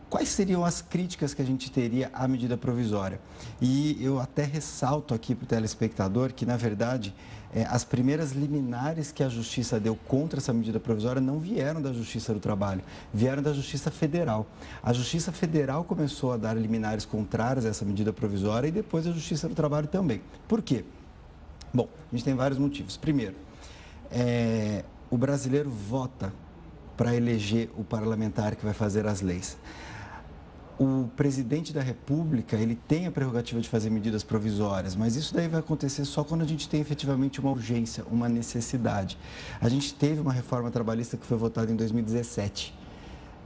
quais seriam as críticas que a gente teria à medida provisória? E eu até ressalto aqui para o telespectador que, na verdade, é, as primeiras liminares que a Justiça deu contra essa medida provisória não vieram da Justiça do Trabalho, vieram da Justiça Federal. A Justiça Federal começou a dar liminares contrárias a essa medida provisória e depois a Justiça do Trabalho também. Por quê? Bom, a gente tem vários motivos. Primeiro, é, o brasileiro vota para eleger o parlamentar que vai fazer as leis. O presidente da República, ele tem a prerrogativa de fazer medidas provisórias, mas isso daí vai acontecer só quando a gente tem efetivamente uma urgência, uma necessidade. A gente teve uma reforma trabalhista que foi votada em 2017.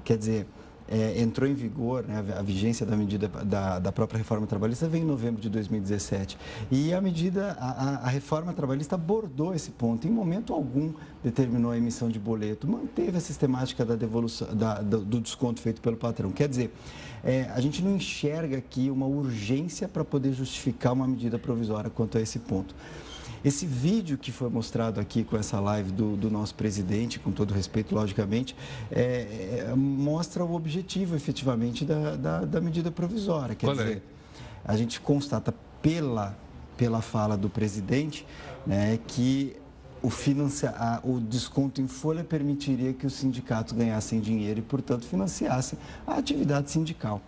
Quer dizer, é, entrou em vigor, né, a vigência da medida da, da própria reforma trabalhista veio em novembro de 2017. E a medida, a, a reforma trabalhista abordou esse ponto. Em momento algum determinou a emissão de boleto, manteve a sistemática da devolução, da, do, do desconto feito pelo patrão. Quer dizer, é, a gente não enxerga aqui uma urgência para poder justificar uma medida provisória quanto a esse ponto. Esse vídeo que foi mostrado aqui com essa live do, do nosso presidente, com todo respeito, logicamente, é, é, mostra o objetivo efetivamente da, da, da medida provisória. Quer Qual é? dizer, a gente constata pela, pela fala do presidente né, que o, financia, o desconto em folha permitiria que os sindicatos ganhassem dinheiro e, portanto, financiassem a atividade sindical.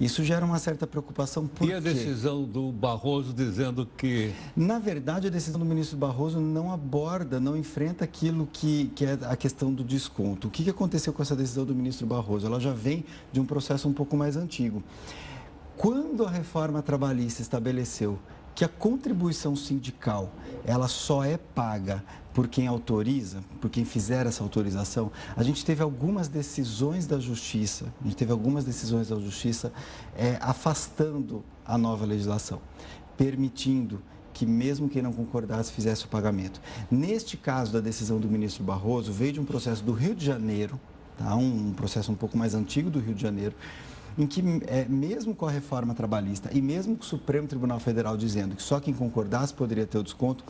Isso gera uma certa preocupação. Por e a decisão do Barroso dizendo que. Na verdade, a decisão do ministro Barroso não aborda, não enfrenta aquilo que, que é a questão do desconto. O que, que aconteceu com essa decisão do ministro Barroso? Ela já vem de um processo um pouco mais antigo. Quando a reforma trabalhista estabeleceu que a contribuição sindical ela só é paga por quem autoriza, por quem fizer essa autorização, a gente teve algumas decisões da justiça, a gente teve algumas decisões da justiça é, afastando a nova legislação, permitindo que mesmo quem não concordasse fizesse o pagamento. Neste caso da decisão do ministro Barroso, veio de um processo do Rio de Janeiro, tá? um processo um pouco mais antigo do Rio de Janeiro, em que, é, mesmo com a reforma trabalhista e mesmo com o Supremo Tribunal Federal dizendo que só quem concordasse poderia ter o desconto,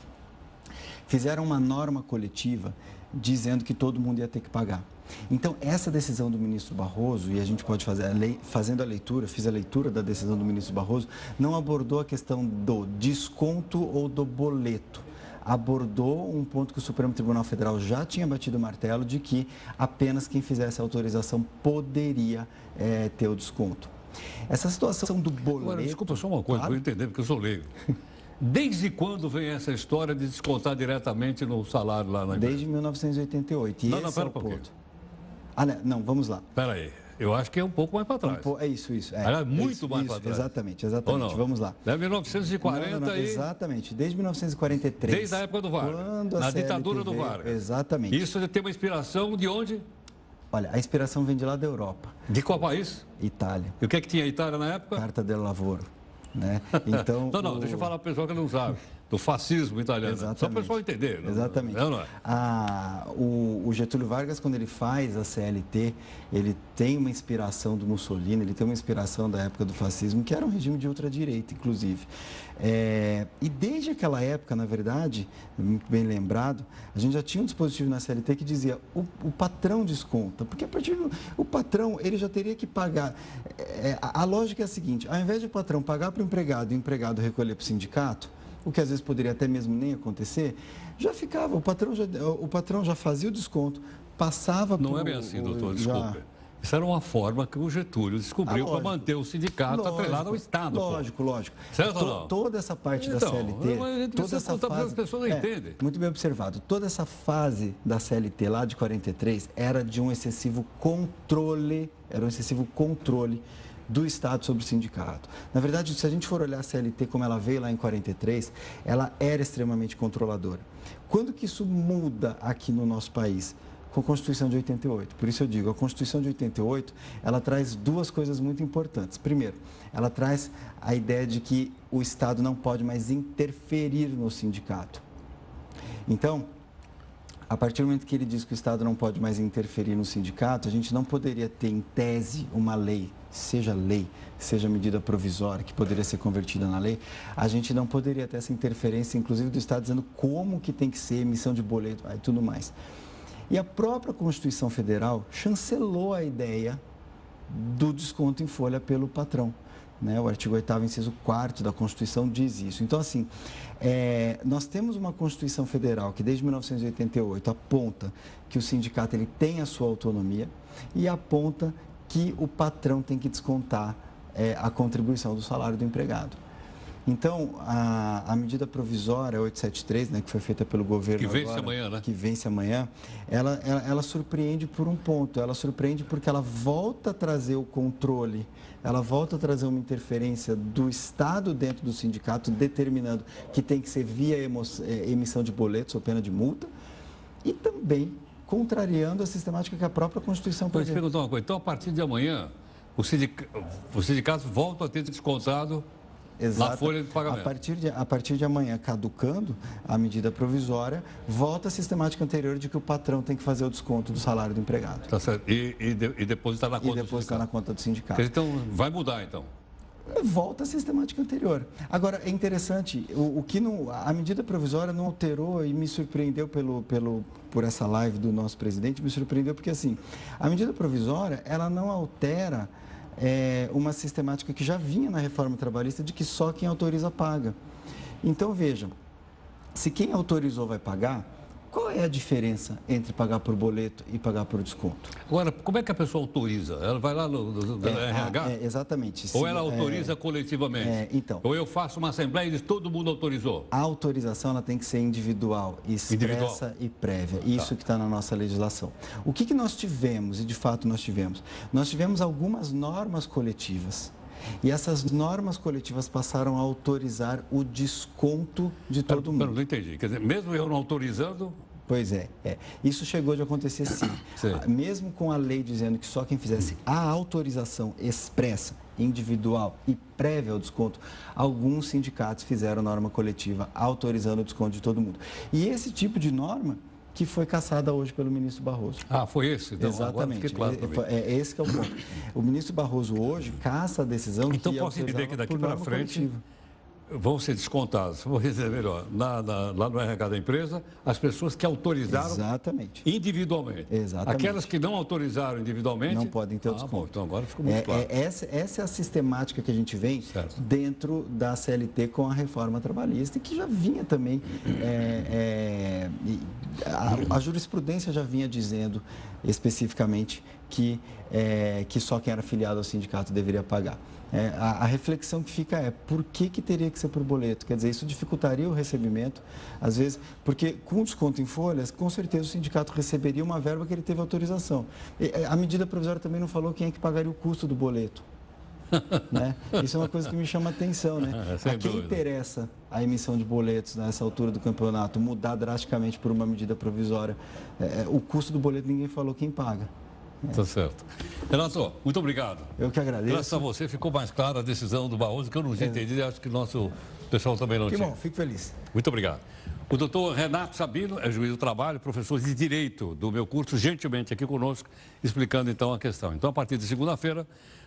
fizeram uma norma coletiva dizendo que todo mundo ia ter que pagar. Então, essa decisão do ministro Barroso, e a gente pode fazer, a lei, fazendo a leitura, fiz a leitura da decisão do ministro Barroso, não abordou a questão do desconto ou do boleto abordou um ponto que o Supremo Tribunal Federal já tinha batido o martelo de que apenas quem fizesse a autorização poderia é, ter o desconto. Essa situação do boleto... Agora, desculpa, só uma coisa, claro. para eu entender, porque eu sou leigo. Desde quando vem essa história de descontar diretamente no salário lá na empresa? Desde 1988. E não, não, pera é um pouquinho. Ah, não, não, vamos lá. Espera aí. Eu acho que é um pouco mais para trás. Um. É isso, isso. É, é muito isso, mais para trás. Exatamente, exatamente. Vamos lá. É 1940 não, não, e... Exatamente, desde 1943. Desde a época do VAR. Quando na ditadura do VAR. Exatamente. Isso tem uma inspiração de onde? Olha, a inspiração vem de lá da Europa. De qual país? Itália. E o que é que tinha a Itália na época? Carta del Lavoro. Né? Então, não, não, o... deixa eu falar para o pessoal que não sabe do fascismo italiano. Exatamente. Só para o pessoal entender. Não, Exatamente. Não, não é? a, o, o, Getúlio Vargas, quando ele faz a CLT, ele tem uma inspiração do Mussolini, ele tem uma inspiração da época do fascismo, que era um regime de ultradireita, inclusive. É, e desde aquela época, na verdade, muito bem lembrado, a gente já tinha um dispositivo na CLT que dizia o, o patrão desconta, porque a partir do o patrão ele já teria que pagar. É, a, a lógica é a seguinte: ao invés de o patrão pagar para o empregado e o empregado recolher para o sindicato, o que às vezes poderia até mesmo nem acontecer, já ficava, o patrão já, o patrão já fazia o desconto, passava Não pro, é bem assim, doutor, desculpe. Isso era uma forma que o Getúlio descobriu ah, para manter o sindicato lógico, atrelado ao Estado. Lógico, pô. lógico. Certo ou não? Toda essa parte então, da CLT, toda essa fase, as pessoas é, entendem. Muito bem observado. Toda essa fase da CLT lá de 43 era de um excessivo controle, era um excessivo controle do Estado sobre o sindicato. Na verdade, se a gente for olhar a CLT como ela veio lá em 43, ela era extremamente controladora. Quando que isso muda aqui no nosso país? Com a Constituição de 88. Por isso eu digo, a Constituição de 88, ela traz duas coisas muito importantes. Primeiro, ela traz a ideia de que o Estado não pode mais interferir no sindicato. Então, a partir do momento que ele diz que o Estado não pode mais interferir no sindicato, a gente não poderia ter, em tese, uma lei, seja lei, seja medida provisória, que poderia ser convertida na lei, a gente não poderia ter essa interferência, inclusive do Estado, dizendo como que tem que ser emissão de boleto e tudo mais. E a própria Constituição Federal chancelou a ideia do desconto em folha pelo patrão. Né? O artigo 8 inciso 4 da Constituição diz isso. Então, assim, é, nós temos uma Constituição Federal que desde 1988 aponta que o sindicato ele tem a sua autonomia e aponta que o patrão tem que descontar é, a contribuição do salário do empregado. Então, a, a, medida provisória 873, né, que foi feita pelo governo Que vence agora, amanhã, né? Que vence amanhã, ela, ela, ela, surpreende por um ponto. Ela surpreende porque ela volta a trazer o controle, ela volta a trazer uma interferência do Estado dentro do sindicato, determinando que tem que ser via é, emissão de boletos ou pena de multa, e também contrariando a sistemática que a própria Constituição prevê. Então, perguntar uma coisa. Então, a partir de amanhã, os sindicatos voltam a ter descontado Exato. Na folha de pagamento. A partir de, a partir de amanhã, caducando a medida provisória, volta a sistemática anterior de que o patrão tem que fazer o desconto do salário do empregado. Tá certo. E, e, de, e depositar na conta e depositar na conta do sindicato. Então, vai mudar, então? volta a sistemática anterior. Agora, é interessante, o, o, que não, a medida provisória não alterou e me surpreendeu pelo, pelo, por essa live do nosso presidente, me surpreendeu porque, assim, a medida provisória, ela não altera é, uma sistemática que já vinha na reforma trabalhista de que só quem autoriza paga. Então, vejam, se quem autorizou vai pagar, qual é a diferença entre pagar por boleto e pagar por desconto? Agora, como é que a pessoa autoriza? Ela vai lá no, no, no é, RH? É, exatamente. Ou ela autoriza é, coletivamente? É, então. Ou eu faço uma assembleia e diz todo mundo autorizou? A autorização ela tem que ser individual, expressa individual. e prévia. Isso tá. que está na nossa legislação. O que, que nós tivemos, e de fato nós tivemos? Nós tivemos algumas normas coletivas. E essas normas coletivas passaram a autorizar o desconto de todo mundo. não entendi. Quer dizer, mesmo eu não autorizando, Pois é, é, Isso chegou de acontecer sim. sim. Mesmo com a lei dizendo que só quem fizesse a autorização expressa, individual e prévia ao desconto, alguns sindicatos fizeram norma coletiva autorizando o desconto de todo mundo. E esse tipo de norma que foi caçada hoje pelo ministro Barroso. Ah, foi esse? Então, Exatamente. Claro é, é, esse que é o ponto. O ministro Barroso hoje caça a decisão então, que posso entender que daqui para frente... Coletiva vão ser descontados, vou dizer melhor, na, na, lá no RH da empresa, as pessoas que autorizaram Exatamente. individualmente. Exatamente. Aquelas que não autorizaram individualmente. Não podem ter o ah, desconto. Bom, então agora ficou muito É, claro. é, essa, essa é a sistemática que a gente vem dentro da CLT com a reforma trabalhista e que já vinha também. é, é, a, a jurisprudência já vinha dizendo especificamente que, é, que só quem era afiliado ao sindicato deveria pagar. É, a, a, reflexão que fica é por que, que teria que ser por boleto? Quer dizer, isso dificultaria o recebimento, às vezes, porque com desconto em folhas, com certeza o sindicato receberia uma verba que ele teve autorização. E, a medida provisória também não falou quem é que pagaria o custo do boleto. né? Isso é uma coisa que me chama a atenção, né? É, a quem dúvida. interessa a emissão de boletos nessa altura do campeonato mudar drasticamente por uma medida provisória? É, o custo do boleto ninguém falou quem paga. Tá certo. Renato, muito obrigado. Eu que agradeço. Graças a você ficou mais clara a decisão do Barroso, que eu não tinha entendido e acho que o nosso pessoal também não Que tinha. bom, fico feliz. Muito obrigado. O doutor Renato Sabino é juiz do trabalho, professor de Direito do meu curso, gentilmente aqui conosco, explicando então a questão. Então, a partir de segunda-feira,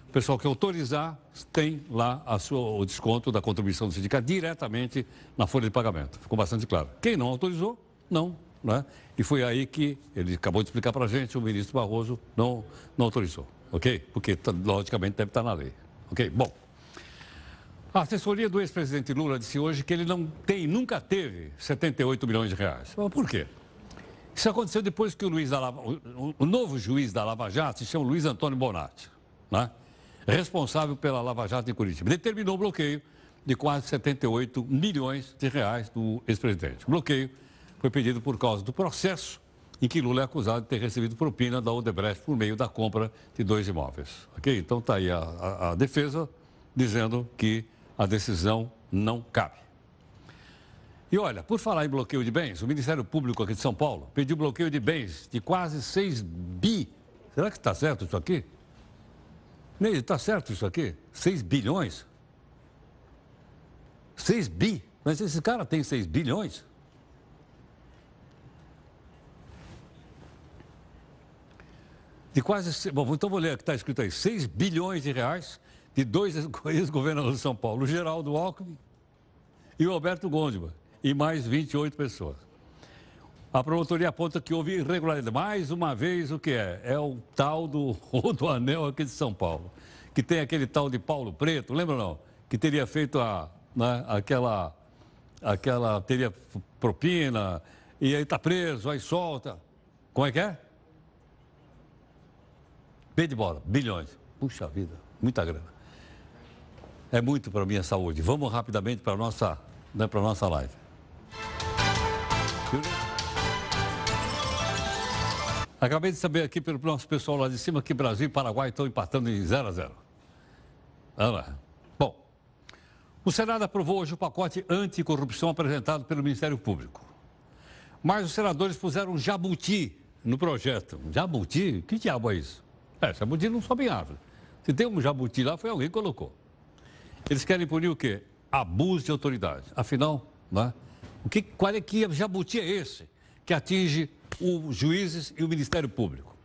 o pessoal que autorizar tem lá a sua, o desconto da contribuição do sindicato diretamente na folha de pagamento. Ficou bastante claro. Quem não autorizou, não. Né? E foi aí que ele acabou de explicar para a gente, o ministro Barroso não, não autorizou, ok? Porque, logicamente, deve estar na lei. Ok? Bom. A assessoria do ex-presidente Lula disse hoje que ele não tem, nunca teve 78 milhões de reais. Mas por quê? Isso aconteceu depois que o, Luiz Lava, o, o novo juiz da Lava Jato se chama Luiz Antônio Bonatti, né? responsável pela Lava Jato em Curitiba. Determinou o bloqueio de quase 78 milhões de reais do ex-presidente. Bloqueio foi pedido por causa do processo em que Lula é acusado de ter recebido propina da Odebrecht por meio da compra de dois imóveis. Ok? Então está aí a, a, a defesa dizendo que a decisão não cabe. E olha, por falar em bloqueio de bens, o Ministério Público aqui de São Paulo pediu bloqueio de bens de quase 6 bi. Será que está certo isso aqui? Ney, está certo isso aqui? 6 bilhões? 6 bi? Mas esse cara tem 6 bilhões? De quase. Bom, então vou ler o que está escrito aí: 6 bilhões de reais de dois ex-governadores de São Paulo, o Geraldo Alckmin e o Alberto Gondima, e mais 28 pessoas. A promotoria aponta que houve irregularidade. Mais uma vez, o que é? É o tal do Rodoanel aqui de São Paulo, que tem aquele tal de Paulo Preto, lembra não? Que teria feito a, né, aquela, aquela, teria propina, e aí está preso, aí solta. Como é que é? B de bola, bilhões. Puxa vida, muita grana. É muito para minha saúde. Vamos rapidamente para a nossa, né, para nossa live. Acabei de saber aqui pelo nosso pessoal lá de cima que Brasil e Paraguai estão empatando em 0 a 0. Vamos lá. Bom, o Senado aprovou hoje o pacote anticorrupção apresentado pelo Ministério Público. Mas os senadores puseram jabuti no projeto. Jabuti? Que diabo é isso? É, jabuti não sobe em árvore. Se tem um jabuti lá, foi alguém que colocou. Eles querem punir o quê? Abuso de autoridade. Afinal, né? o que, qual é que jabuti é esse que atinge os juízes e o Ministério Público?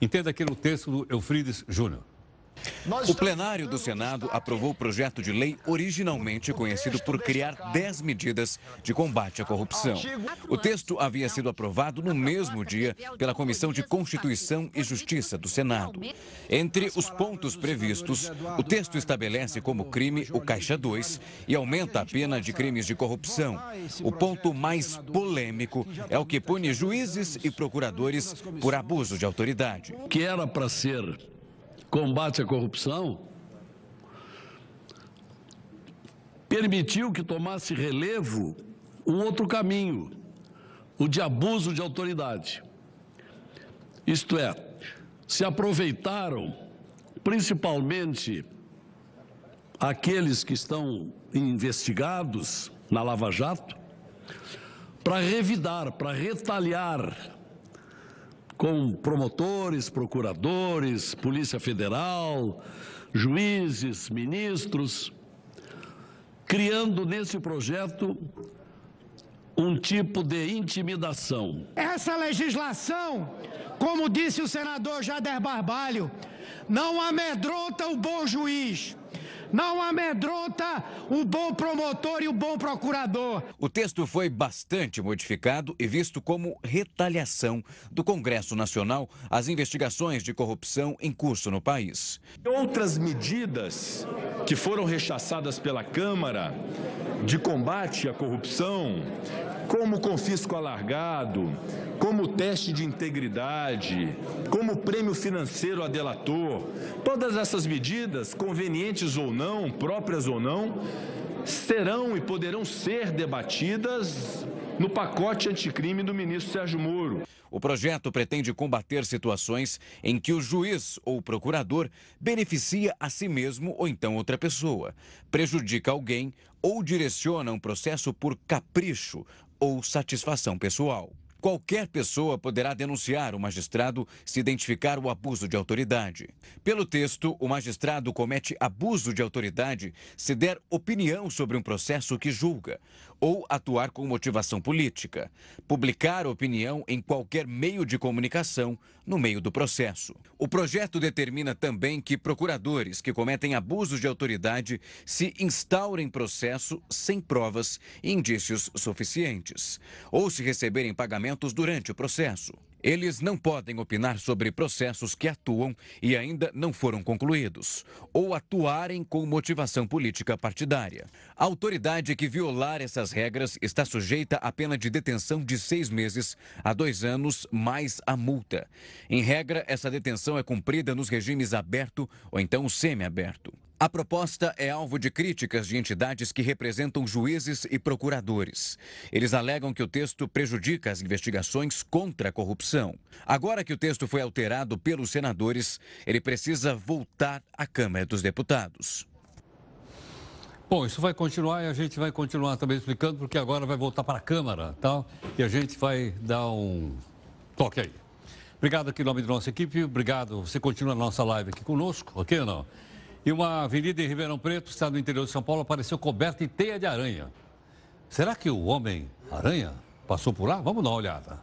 Entenda aqui no texto do Eufrides Júnior. O plenário do Senado aprovou o projeto de lei originalmente conhecido por criar 10 medidas de combate à corrupção. O texto havia sido aprovado no mesmo dia pela Comissão de Constituição e Justiça do Senado. Entre os pontos previstos, o texto estabelece como crime o Caixa 2 e aumenta a pena de crimes de corrupção. O ponto mais polêmico é o que pune juízes e procuradores por abuso de autoridade. Que era para ser combate à corrupção, permitiu que tomasse relevo um outro caminho, o de abuso de autoridade. Isto é, se aproveitaram, principalmente aqueles que estão investigados na Lava Jato, para revidar, para retaliar com promotores, procuradores, Polícia Federal, juízes, ministros, criando nesse projeto um tipo de intimidação. Essa legislação, como disse o senador Jader Barbalho, não amedronta o bom juiz, não amedronta o bom promotor e o bom procurador. O texto foi bastante modificado e visto como retaliação do Congresso Nacional às investigações de corrupção em curso no país. Outras medidas que foram rechaçadas pela Câmara de combate à corrupção, como confisco alargado, como teste de integridade, como prêmio financeiro a delator, todas essas medidas, convenientes ou não, próprias ou não, serão e poderão ser debatidas no pacote anticrime do ministro Sérgio Moro. O projeto pretende combater situações em que o juiz ou procurador beneficia a si mesmo ou então outra pessoa, prejudica alguém ou direciona um processo por capricho ou satisfação pessoal. Qualquer pessoa poderá denunciar o magistrado se identificar o abuso de autoridade. Pelo texto, o magistrado comete abuso de autoridade se der opinião sobre um processo que julga ou atuar com motivação política, publicar opinião em qualquer meio de comunicação no meio do processo. O projeto determina também que procuradores que cometem abusos de autoridade se instaurem processo sem provas e indícios suficientes, ou se receberem pagamentos durante o processo. Eles não podem opinar sobre processos que atuam e ainda não foram concluídos, ou atuarem com motivação política partidária. A autoridade que violar essas regras está sujeita a pena de detenção de seis meses a dois anos, mais a multa. Em regra, essa detenção é cumprida nos regimes aberto ou então semiaberto. A proposta é alvo de críticas de entidades que representam juízes e procuradores. Eles alegam que o texto prejudica as investigações contra a corrupção. Agora que o texto foi alterado pelos senadores, ele precisa voltar à Câmara dos Deputados. Bom, isso vai continuar e a gente vai continuar também explicando, porque agora vai voltar para a Câmara tal, e a gente vai dar um toque aí. Obrigado aqui em nome da nossa equipe, obrigado. Você continua na nossa live aqui conosco, ok ou não? E uma avenida em Ribeirão Preto, estado do interior de São Paulo, apareceu coberta em teia de aranha. Será que o Homem-Aranha passou por lá? Vamos dar uma olhada.